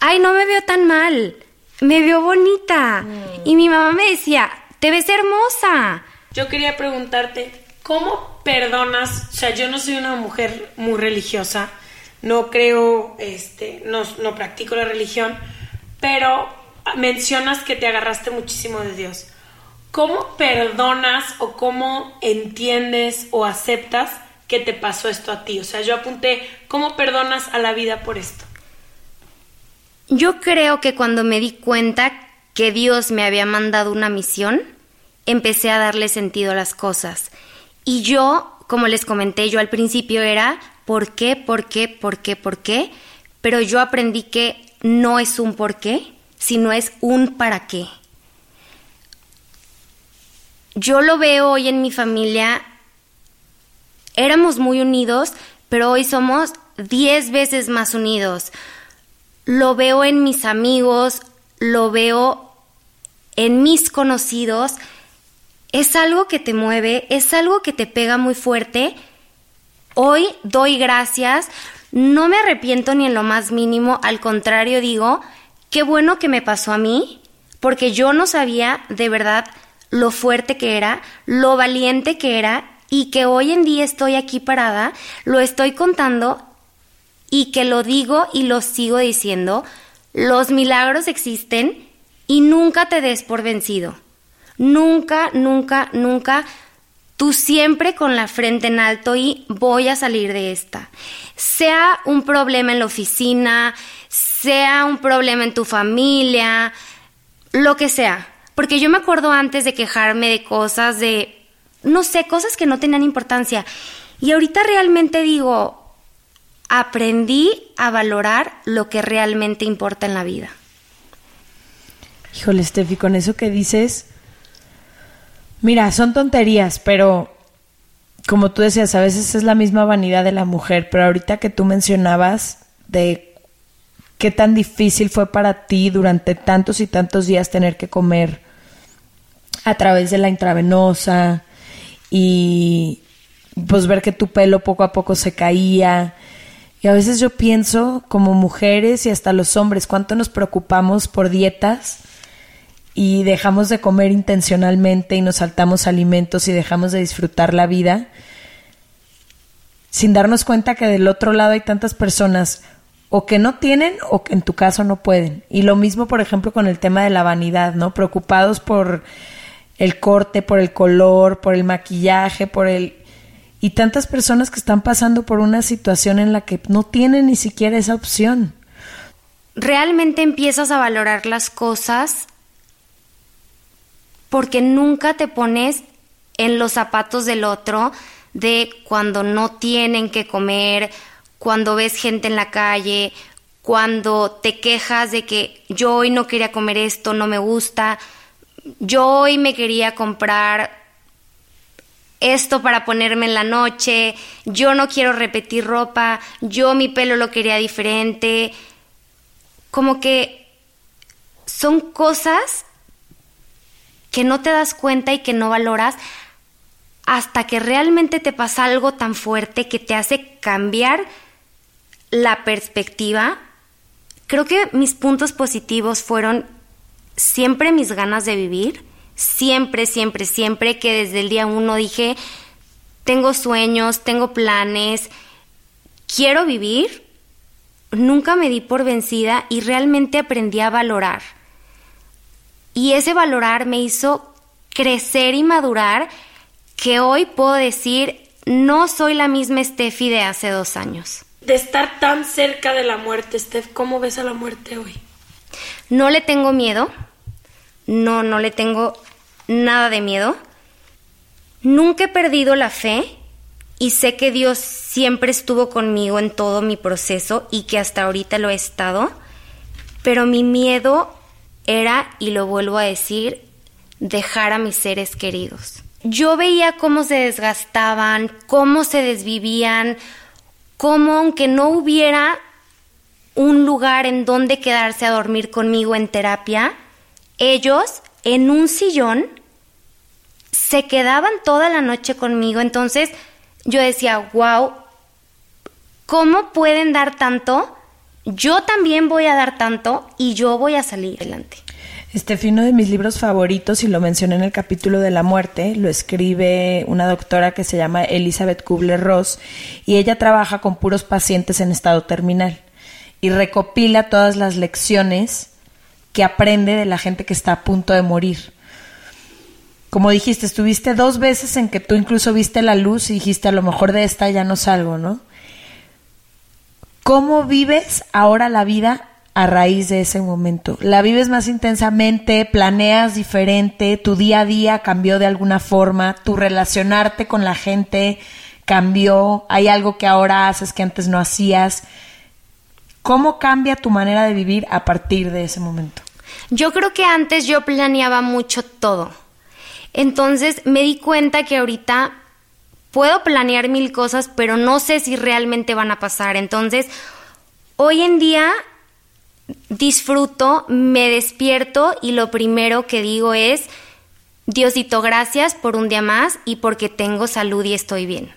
ay, no me veo tan mal, me veo bonita. Mm. Y mi mamá me decía, te ves hermosa yo quería preguntarte, ¿cómo perdonas? O sea, yo no soy una mujer muy religiosa, no creo, este, no, no practico la religión, pero mencionas que te agarraste muchísimo de Dios. ¿Cómo perdonas o cómo entiendes o aceptas que te pasó esto a ti? O sea, yo apunté, ¿cómo perdonas a la vida por esto? Yo creo que cuando me di cuenta que Dios me había mandado una misión, empecé a darle sentido a las cosas. Y yo, como les comenté yo al principio, era ¿por qué, por qué, por qué, por qué? Pero yo aprendí que no es un por qué, sino es un para qué. Yo lo veo hoy en mi familia, éramos muy unidos, pero hoy somos diez veces más unidos. Lo veo en mis amigos, lo veo en mis conocidos, es algo que te mueve, es algo que te pega muy fuerte. Hoy doy gracias, no me arrepiento ni en lo más mínimo, al contrario digo, qué bueno que me pasó a mí, porque yo no sabía de verdad lo fuerte que era, lo valiente que era y que hoy en día estoy aquí parada, lo estoy contando y que lo digo y lo sigo diciendo, los milagros existen y nunca te des por vencido. Nunca, nunca, nunca, tú siempre con la frente en alto y voy a salir de esta. Sea un problema en la oficina, sea un problema en tu familia, lo que sea. Porque yo me acuerdo antes de quejarme de cosas, de, no sé, cosas que no tenían importancia. Y ahorita realmente digo, aprendí a valorar lo que realmente importa en la vida. Híjole, Steffi, con eso que dices, mira, son tonterías, pero como tú decías, a veces es la misma vanidad de la mujer, pero ahorita que tú mencionabas de qué tan difícil fue para ti durante tantos y tantos días tener que comer a través de la intravenosa y pues ver que tu pelo poco a poco se caía. Y a veces yo pienso como mujeres y hasta los hombres, cuánto nos preocupamos por dietas y dejamos de comer intencionalmente y nos saltamos alimentos y dejamos de disfrutar la vida sin darnos cuenta que del otro lado hay tantas personas o que no tienen o que en tu caso no pueden. Y lo mismo, por ejemplo, con el tema de la vanidad, ¿no? Preocupados por el corte, por el color, por el maquillaje, por el... Y tantas personas que están pasando por una situación en la que no tienen ni siquiera esa opción. Realmente empiezas a valorar las cosas porque nunca te pones en los zapatos del otro de cuando no tienen que comer, cuando ves gente en la calle, cuando te quejas de que yo hoy no quería comer esto, no me gusta, yo hoy me quería comprar esto para ponerme en la noche, yo no quiero repetir ropa, yo mi pelo lo quería diferente, como que son cosas que no te das cuenta y que no valoras hasta que realmente te pasa algo tan fuerte que te hace cambiar la perspectiva. Creo que mis puntos positivos fueron siempre mis ganas de vivir, siempre, siempre, siempre que desde el día uno dije, tengo sueños, tengo planes, quiero vivir, nunca me di por vencida y realmente aprendí a valorar. Y ese valorar me hizo crecer y madurar que hoy puedo decir, no soy la misma Steffi de hace dos años. De estar tan cerca de la muerte, Steph, ¿cómo ves a la muerte hoy? No le tengo miedo, no, no le tengo nada de miedo. Nunca he perdido la fe y sé que Dios siempre estuvo conmigo en todo mi proceso y que hasta ahorita lo he estado, pero mi miedo era, y lo vuelvo a decir, dejar a mis seres queridos. Yo veía cómo se desgastaban, cómo se desvivían, cómo aunque no hubiera un lugar en donde quedarse a dormir conmigo en terapia, ellos en un sillón se quedaban toda la noche conmigo. Entonces yo decía, wow, ¿cómo pueden dar tanto? Yo también voy a dar tanto y yo voy a salir adelante. Este uno de mis libros favoritos, y lo mencioné en el capítulo de la muerte, lo escribe una doctora que se llama Elizabeth Kubler-Ross y ella trabaja con puros pacientes en estado terminal y recopila todas las lecciones que aprende de la gente que está a punto de morir. Como dijiste, estuviste dos veces en que tú incluso viste la luz y dijiste a lo mejor de esta ya no salgo, ¿no? ¿Cómo vives ahora la vida a raíz de ese momento? ¿La vives más intensamente? ¿Planeas diferente? ¿Tu día a día cambió de alguna forma? ¿Tu relacionarte con la gente cambió? ¿Hay algo que ahora haces que antes no hacías? ¿Cómo cambia tu manera de vivir a partir de ese momento? Yo creo que antes yo planeaba mucho todo. Entonces me di cuenta que ahorita puedo planear mil cosas, pero no sé si realmente van a pasar. Entonces, hoy en día disfruto, me despierto y lo primero que digo es, Diosito, gracias por un día más y porque tengo salud y estoy bien.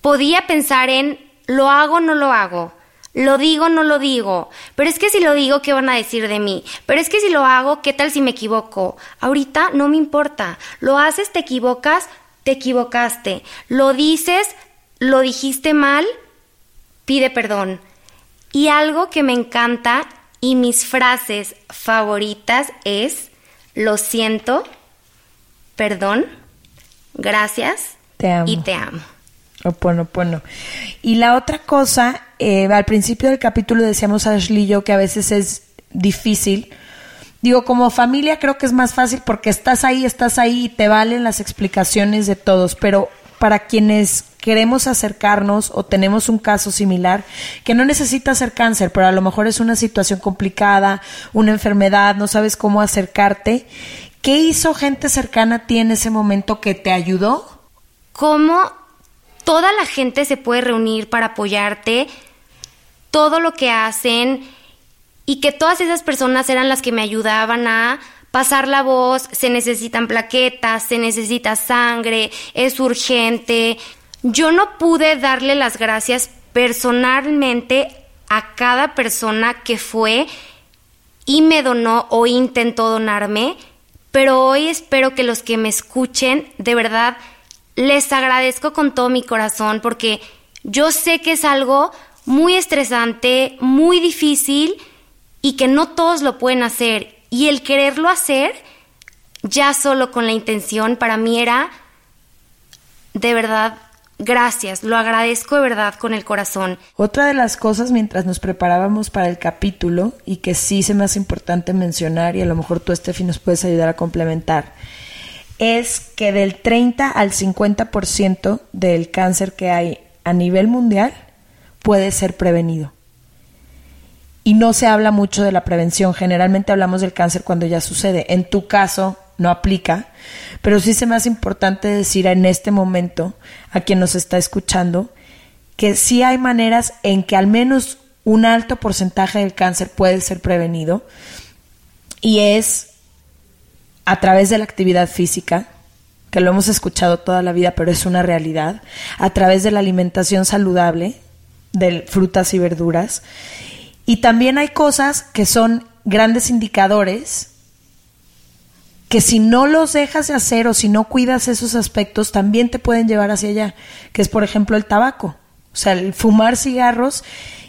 Podía pensar en, lo hago, no lo hago. Lo digo, no lo digo. Pero es que si lo digo, ¿qué van a decir de mí? Pero es que si lo hago, ¿qué tal si me equivoco? Ahorita no me importa. Lo haces, te equivocas, te equivocaste, lo dices, lo dijiste mal, pide perdón. Y algo que me encanta y mis frases favoritas es, lo siento, perdón, gracias y te amo. Oponopono. Y la otra cosa, eh, al principio del capítulo decíamos a Ashley y yo que a veces es difícil Digo, como familia creo que es más fácil porque estás ahí, estás ahí y te valen las explicaciones de todos, pero para quienes queremos acercarnos o tenemos un caso similar que no necesita ser cáncer, pero a lo mejor es una situación complicada, una enfermedad, no sabes cómo acercarte. ¿Qué hizo gente cercana a ti en ese momento que te ayudó? ¿Cómo toda la gente se puede reunir para apoyarte? Todo lo que hacen y que todas esas personas eran las que me ayudaban a pasar la voz, se necesitan plaquetas, se necesita sangre, es urgente. Yo no pude darle las gracias personalmente a cada persona que fue y me donó o intentó donarme, pero hoy espero que los que me escuchen, de verdad, les agradezco con todo mi corazón porque yo sé que es algo muy estresante, muy difícil y que no todos lo pueden hacer. Y el quererlo hacer, ya solo con la intención, para mí era de verdad, gracias, lo agradezco de verdad con el corazón. Otra de las cosas mientras nos preparábamos para el capítulo y que sí se me hace importante mencionar y a lo mejor tú, Steffi, nos puedes ayudar a complementar, es que del 30 al 50% del cáncer que hay a nivel mundial puede ser prevenido y no se habla mucho de la prevención. Generalmente hablamos del cáncer cuando ya sucede. En tu caso no aplica, pero sí se me hace importante decir en este momento a quien nos está escuchando que sí hay maneras en que al menos un alto porcentaje del cáncer puede ser prevenido y es a través de la actividad física, que lo hemos escuchado toda la vida, pero es una realidad, a través de la alimentación saludable, de frutas y verduras, y también hay cosas que son grandes indicadores que si no los dejas de hacer o si no cuidas esos aspectos, también te pueden llevar hacia allá, que es por ejemplo el tabaco, o sea, el fumar cigarros,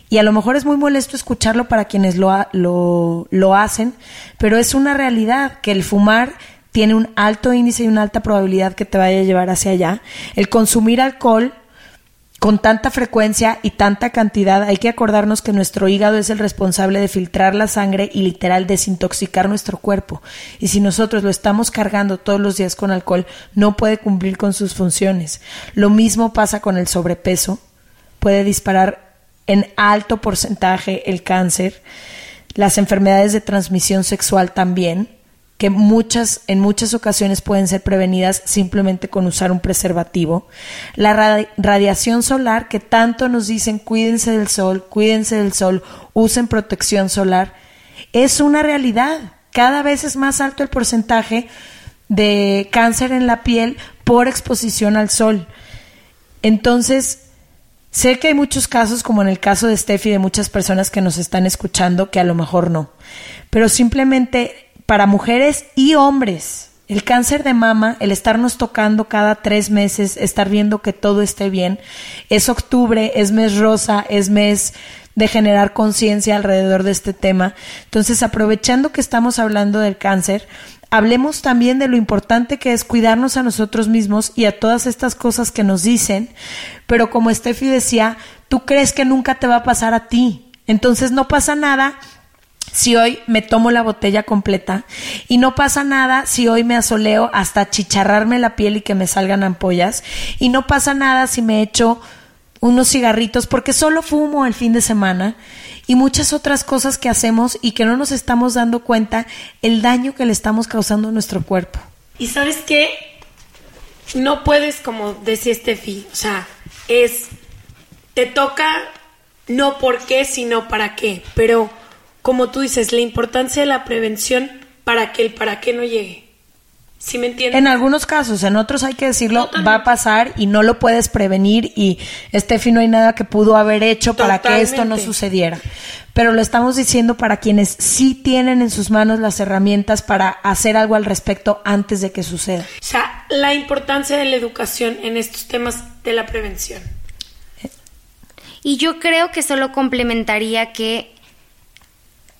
y a lo mejor es muy molesto escucharlo para quienes lo, lo, lo hacen, pero es una realidad que el fumar tiene un alto índice y una alta probabilidad que te vaya a llevar hacia allá. El consumir alcohol con tanta frecuencia y tanta cantidad, hay que acordarnos que nuestro hígado es el responsable de filtrar la sangre y literal desintoxicar nuestro cuerpo. Y si nosotros lo estamos cargando todos los días con alcohol, no puede cumplir con sus funciones. Lo mismo pasa con el sobrepeso. Puede disparar en alto porcentaje el cáncer, las enfermedades de transmisión sexual también que muchas, en muchas ocasiones pueden ser prevenidas simplemente con usar un preservativo. La radiación solar, que tanto nos dicen cuídense del sol, cuídense del sol, usen protección solar, es una realidad. Cada vez es más alto el porcentaje de cáncer en la piel por exposición al sol. Entonces, sé que hay muchos casos, como en el caso de Steffi, de muchas personas que nos están escuchando, que a lo mejor no. Pero simplemente para mujeres y hombres. El cáncer de mama, el estarnos tocando cada tres meses, estar viendo que todo esté bien, es octubre, es mes rosa, es mes de generar conciencia alrededor de este tema. Entonces, aprovechando que estamos hablando del cáncer, hablemos también de lo importante que es cuidarnos a nosotros mismos y a todas estas cosas que nos dicen, pero como Steffi decía, tú crees que nunca te va a pasar a ti. Entonces no pasa nada si hoy me tomo la botella completa y no pasa nada si hoy me asoleo hasta chicharrarme la piel y que me salgan ampollas y no pasa nada si me echo unos cigarritos porque solo fumo el fin de semana y muchas otras cosas que hacemos y que no nos estamos dando cuenta el daño que le estamos causando a nuestro cuerpo. Y sabes qué, no puedes como decía Steffi, o sea, es, te toca no por qué, sino para qué, pero como tú dices, la importancia de la prevención para que el para qué no llegue. ¿Sí me entiendes? En algunos casos, en otros hay que decirlo, va a pasar y no lo puedes prevenir y Steffi no hay nada que pudo haber hecho para que esto no sucediera. Pero lo estamos diciendo para quienes sí tienen en sus manos las herramientas para hacer algo al respecto antes de que suceda. O sea, la importancia de la educación en estos temas de la prevención. Y yo creo que solo complementaría que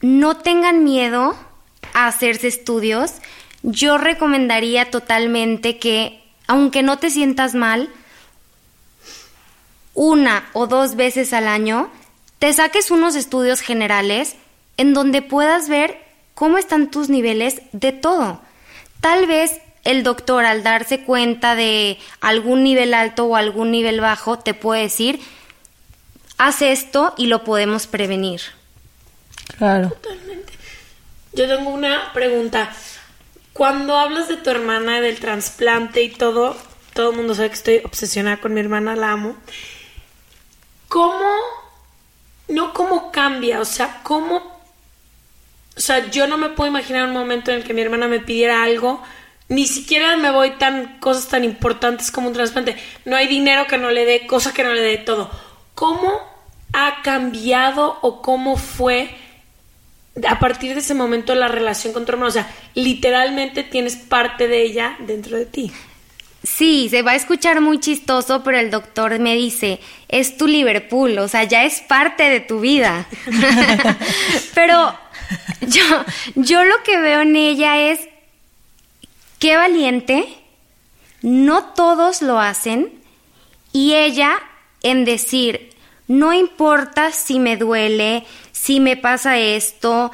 no tengan miedo a hacerse estudios. Yo recomendaría totalmente que, aunque no te sientas mal, una o dos veces al año, te saques unos estudios generales en donde puedas ver cómo están tus niveles de todo. Tal vez el doctor al darse cuenta de algún nivel alto o algún nivel bajo te puede decir, haz esto y lo podemos prevenir. Claro. Totalmente. Yo tengo una pregunta. Cuando hablas de tu hermana, del trasplante y todo, todo el mundo sabe que estoy obsesionada con mi hermana, la amo. ¿Cómo, no cómo cambia? O sea, ¿cómo? O sea, yo no me puedo imaginar un momento en el que mi hermana me pidiera algo. Ni siquiera me voy tan cosas tan importantes como un trasplante. No hay dinero que no le dé, cosa que no le dé todo. ¿Cómo ha cambiado o cómo fue a partir de ese momento la relación con tu hermano? O sea, literalmente tienes parte de ella dentro de ti. Sí, se va a escuchar muy chistoso, pero el doctor me dice, es tu Liverpool, o sea, ya es parte de tu vida. pero yo, yo lo que veo en ella es, qué valiente, no todos lo hacen, y ella en decir, no importa si me duele, si me pasa esto,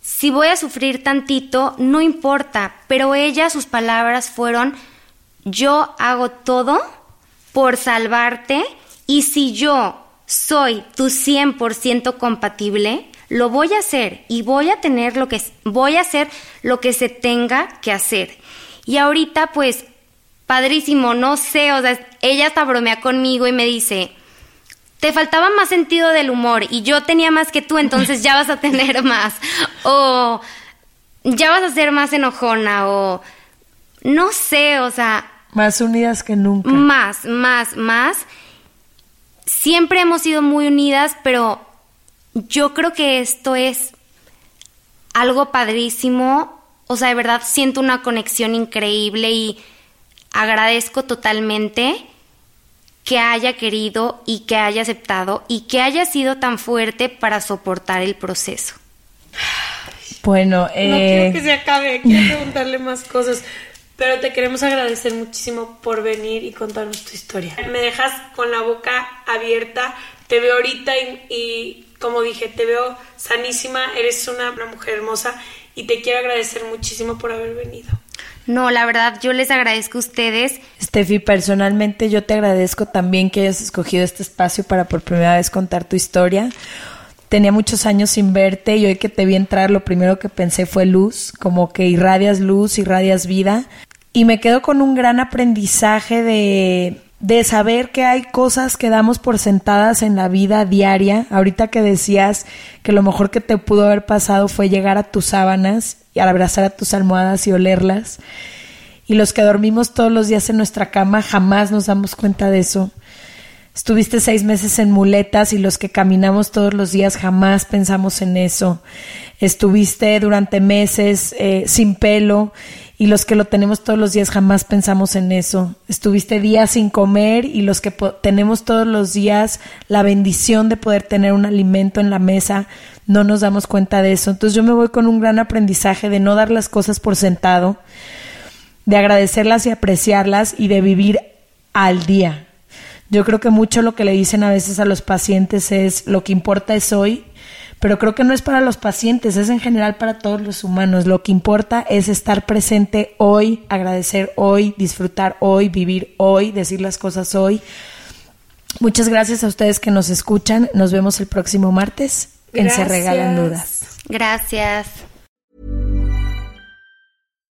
si voy a sufrir tantito, no importa, pero ella, sus palabras fueron, yo hago todo por salvarte y si yo soy tu 100% compatible, lo voy a hacer y voy a tener lo que voy a hacer lo que se tenga que hacer. Y ahorita pues padrísimo, no sé, o sea, ella hasta bromea conmigo y me dice, te faltaba más sentido del humor y yo tenía más que tú, entonces ya vas a tener más. O ya vas a ser más enojona o no sé, o sea... Más unidas que nunca. Más, más, más. Siempre hemos sido muy unidas, pero yo creo que esto es algo padrísimo. O sea, de verdad siento una conexión increíble y agradezco totalmente que haya querido y que haya aceptado y que haya sido tan fuerte para soportar el proceso. Bueno, eh... No quiero que se acabe, quiero preguntarle más cosas, pero te queremos agradecer muchísimo por venir y contarnos tu historia. Me dejas con la boca abierta, te veo ahorita y, y como dije, te veo sanísima, eres una, una mujer hermosa y te quiero agradecer muchísimo por haber venido. No, la verdad, yo les agradezco a ustedes. Steffi, personalmente yo te agradezco también que hayas escogido este espacio para por primera vez contar tu historia. Tenía muchos años sin verte y hoy que te vi entrar lo primero que pensé fue luz, como que irradias luz, irradias vida. Y me quedo con un gran aprendizaje de, de saber que hay cosas que damos por sentadas en la vida diaria. Ahorita que decías que lo mejor que te pudo haber pasado fue llegar a tus sábanas y abrazar a tus almohadas y olerlas. Y los que dormimos todos los días en nuestra cama jamás nos damos cuenta de eso. Estuviste seis meses en muletas y los que caminamos todos los días jamás pensamos en eso. Estuviste durante meses eh, sin pelo y los que lo tenemos todos los días jamás pensamos en eso. Estuviste días sin comer y los que tenemos todos los días la bendición de poder tener un alimento en la mesa, no nos damos cuenta de eso. Entonces yo me voy con un gran aprendizaje de no dar las cosas por sentado, de agradecerlas y apreciarlas y de vivir al día. Yo creo que mucho lo que le dicen a veces a los pacientes es lo que importa es hoy, pero creo que no es para los pacientes, es en general para todos los humanos. Lo que importa es estar presente hoy, agradecer hoy, disfrutar hoy, vivir hoy, decir las cosas hoy. Muchas gracias a ustedes que nos escuchan. Nos vemos el próximo martes en Se Regalan Dudas. Gracias.